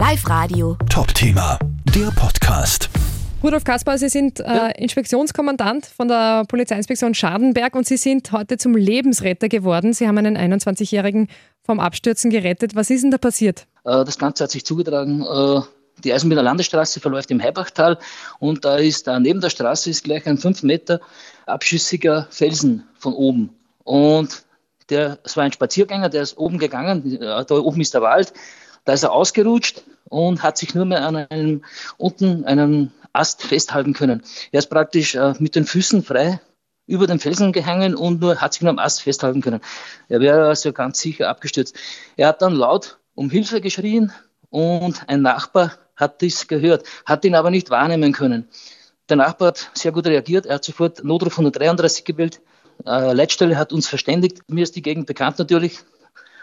Live Radio. Top-Thema, der Podcast. Rudolf Kaspar, Sie sind äh, Inspektionskommandant von der Polizeiinspektion Schadenberg und Sie sind heute zum Lebensretter geworden. Sie haben einen 21-Jährigen vom Abstürzen gerettet. Was ist denn da passiert? Äh, Das Ganze hat sich zugetragen. äh, Die Eisenbahner Landesstraße verläuft im Heibachtal und da ist da neben der Straße ist gleich ein fünf Meter abschüssiger Felsen von oben. Und der, es war ein Spaziergänger, der ist oben gegangen, äh, da oben ist der Wald, da ist er ausgerutscht und hat sich nur mehr an einem unten einen Ast festhalten können. Er ist praktisch äh, mit den Füßen frei über den Felsen gehangen und nur hat sich nur am Ast festhalten können. Er wäre also ganz sicher abgestürzt. Er hat dann laut um Hilfe geschrien und ein Nachbar hat dies gehört, hat ihn aber nicht wahrnehmen können. Der Nachbar hat sehr gut reagiert, er hat sofort Notruf 133 gewählt. Äh, Leitstelle hat uns verständigt. Mir ist die Gegend bekannt natürlich.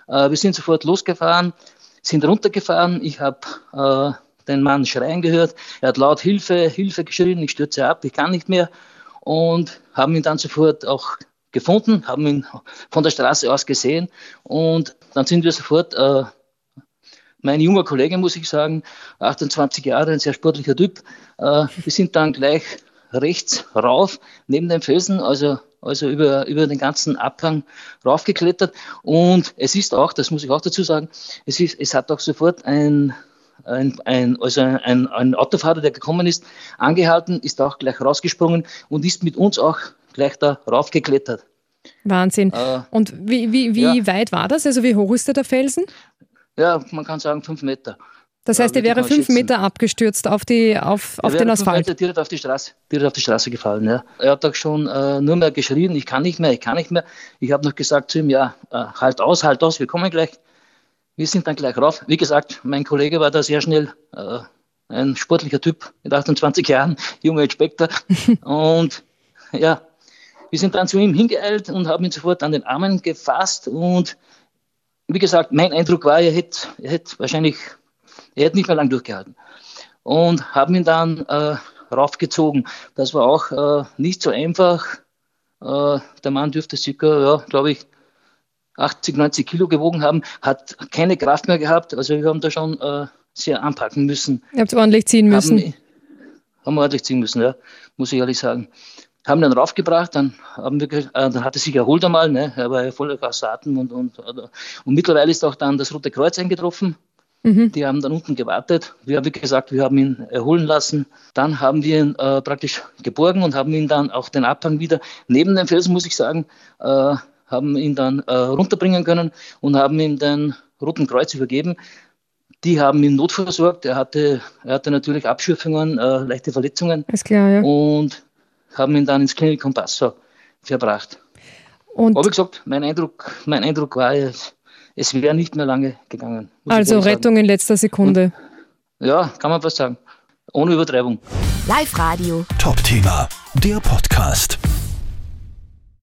Äh, wir sind sofort losgefahren, sind runtergefahren. Ich habe äh, den Mann schreien gehört. Er hat laut Hilfe, Hilfe geschrien, ich stürze ab, ich kann nicht mehr. Und haben ihn dann sofort auch gefunden, haben ihn von der Straße aus gesehen. Und dann sind wir sofort, äh, mein junger Kollege, muss ich sagen, 28 Jahre, ein sehr sportlicher Typ, äh, wir sind dann gleich rechts rauf, neben dem Felsen, also, also über, über den ganzen Abhang raufgeklettert. Und es ist auch, das muss ich auch dazu sagen, es, ist, es hat auch sofort ein, ein, ein, also ein, ein Autofahrer, der gekommen ist, angehalten, ist auch gleich rausgesprungen und ist mit uns auch gleich da raufgeklettert. Wahnsinn. Äh, Und wie, wie, wie ja. weit war das? Also wie hoch ist da der Felsen? Ja, man kann sagen fünf Meter. Das heißt, er wäre fünf. Meter abgestürzt auf, die, auf, auf Er den Asphalt. Meter direkt auf die Straße, direkt auf die Straße gefallen. Ja. Er hat auch schon äh, nur mehr geschrien, ich kann nicht mehr, ich kann nicht mehr. Ich habe noch gesagt zu ihm, ja, äh, halt aus, halt aus, wir kommen gleich. Wir sind dann gleich rauf. Wie gesagt, mein Kollege war da sehr schnell, äh, ein sportlicher Typ mit 28 Jahren, junger Inspektor. und ja, wir sind dann zu ihm hingeeilt und haben ihn sofort an den Armen gefasst. Und wie gesagt, mein Eindruck war, er hätte, er hätte wahrscheinlich, er hätte nicht mehr lang durchgehalten und haben ihn dann äh, raufgezogen. Das war auch äh, nicht so einfach. Äh, der Mann dürfte circa, ja, glaube ich, 80, 90 Kilo gewogen haben, hat keine Kraft mehr gehabt. Also wir haben da schon äh, sehr anpacken müssen. Ihr habt ordentlich ziehen müssen. Haben, haben wir ordentlich ziehen müssen, ja, muss ich ehrlich sagen. Haben ihn dann raufgebracht, dann, haben wir, äh, dann hat er sich erholt einmal, ne? er war ja voller Atem und, und, und, und mittlerweile ist auch dann das Rote Kreuz eingetroffen. Mhm. Die haben dann unten gewartet. Wir haben, wie gesagt, wir haben ihn erholen lassen. Dann haben wir ihn äh, praktisch geborgen und haben ihn dann auch den Abhang wieder neben dem Felsen, muss ich sagen, äh, haben ihn dann äh, runterbringen können und haben ihm den Roten Kreuz übergeben. Die haben ihn notversorgt. Er hatte, er hatte natürlich Abschürfungen, äh, leichte Verletzungen Ist klar, ja. und haben ihn dann ins Klinikum Passau verbracht. Und Aber wie gesagt, mein Eindruck, mein Eindruck war, es, es wäre nicht mehr lange gegangen. also. Rettung in letzter Sekunde. Ja, kann man fast sagen. Ohne Übertreibung. Live Radio. Top-Thema, der Podcast.